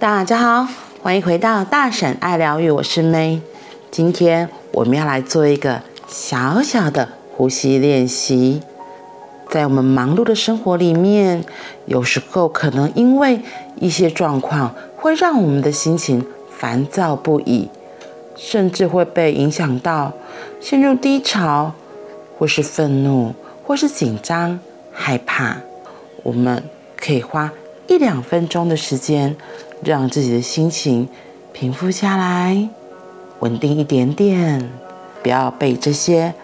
大家好，欢迎回到大婶爱疗愈，我是 May。今天我们要来做一个小小的呼吸练习。在我们忙碌的生活里面，有时候可能因为一些状况，会让我们的心情烦躁不已，甚至会被影响到陷入低潮，或是愤怒，或是紧张、害怕。我们可以花一两分钟的时间，让自己的心情平复下来，稳定一点点，不要被这些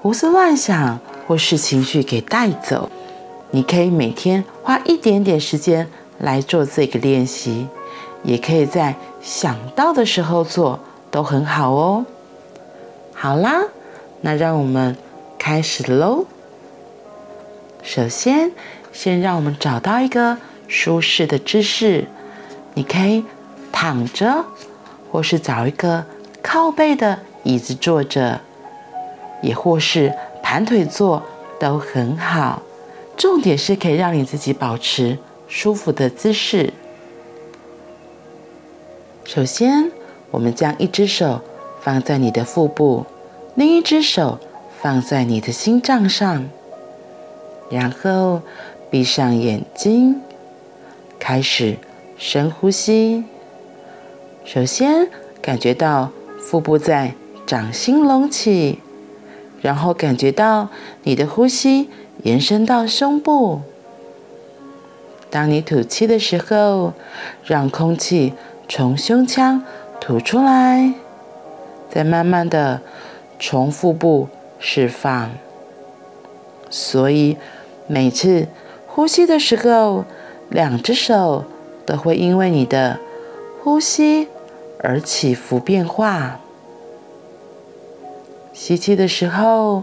胡思乱想。或是情绪给带走，你可以每天花一点点时间来做这个练习，也可以在想到的时候做，都很好哦。好啦，那让我们开始喽。首先，先让我们找到一个舒适的姿势，你可以躺着，或是找一个靠背的椅子坐着，也或是。盘腿坐都很好，重点是可以让你自己保持舒服的姿势。首先，我们将一只手放在你的腹部，另一只手放在你的心脏上，然后闭上眼睛，开始深呼吸。首先，感觉到腹部在掌心隆起。然后感觉到你的呼吸延伸到胸部。当你吐气的时候，让空气从胸腔吐出来，再慢慢的从腹部释放。所以每次呼吸的时候，两只手都会因为你的呼吸而起伏变化。吸气的时候，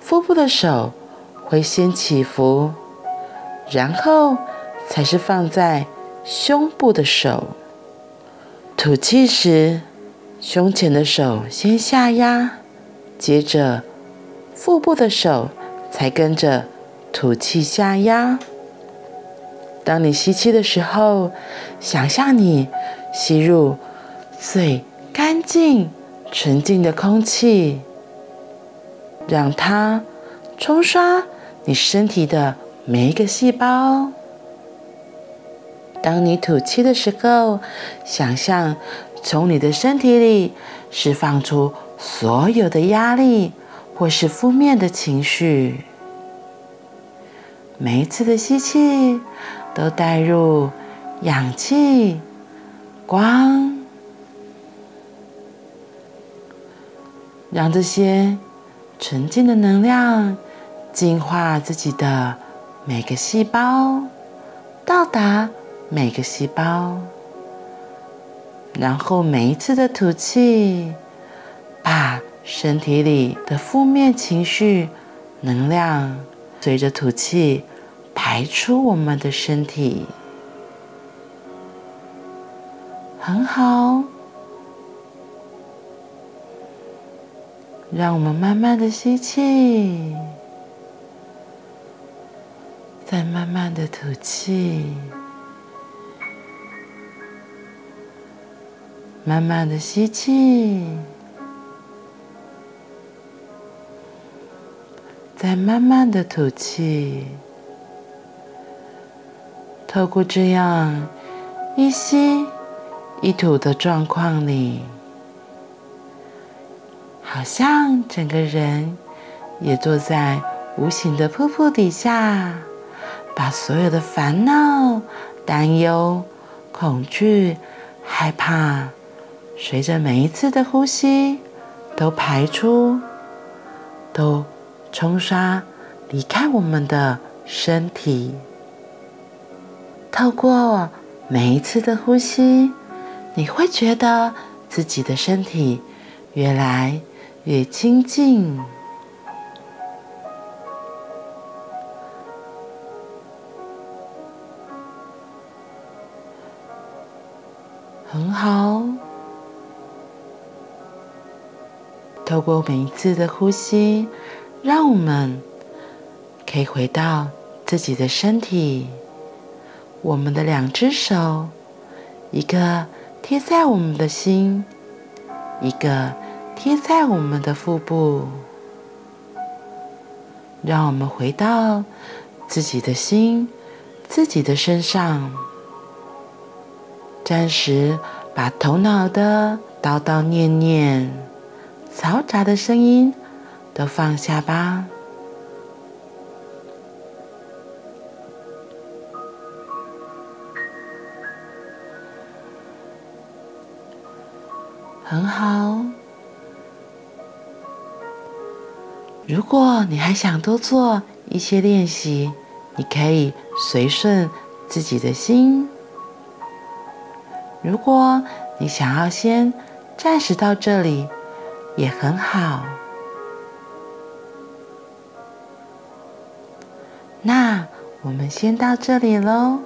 腹部的手会先起伏，然后才是放在胸部的手。吐气时，胸前的手先下压，接着腹部的手才跟着吐气下压。当你吸气的时候，想象你吸入最干净、纯净的空气。让它冲刷你身体的每一个细胞。当你吐气的时候，想象从你的身体里释放出所有的压力或是负面的情绪。每一次的吸气都带入氧气、光，让这些。纯净的能量净化自己的每个细胞，到达每个细胞，然后每一次的吐气，把身体里的负面情绪能量随着吐气排出我们的身体，很好。让我们慢慢的吸气，再慢慢的吐气，慢慢的吸气，再慢慢的吐气。透过这样一吸一吐的状况里。好像整个人也坐在无形的瀑布底下，把所有的烦恼、担忧、恐惧、害怕，随着每一次的呼吸都排出，都冲刷离开我们的身体。透过每一次的呼吸，你会觉得自己的身体越来越亲近，很好。透过每一次的呼吸，让我们可以回到自己的身体。我们的两只手一个贴在我们的心，一个贴在我们的腹部。让我们回到自己的心，自己的身上，暂时把头脑的叨叨念念、嘈杂的声音都放下吧。很好。如果你还想多做一些练习，你可以随顺自己的心。如果你想要先暂时到这里，也很好。那我们先到这里喽。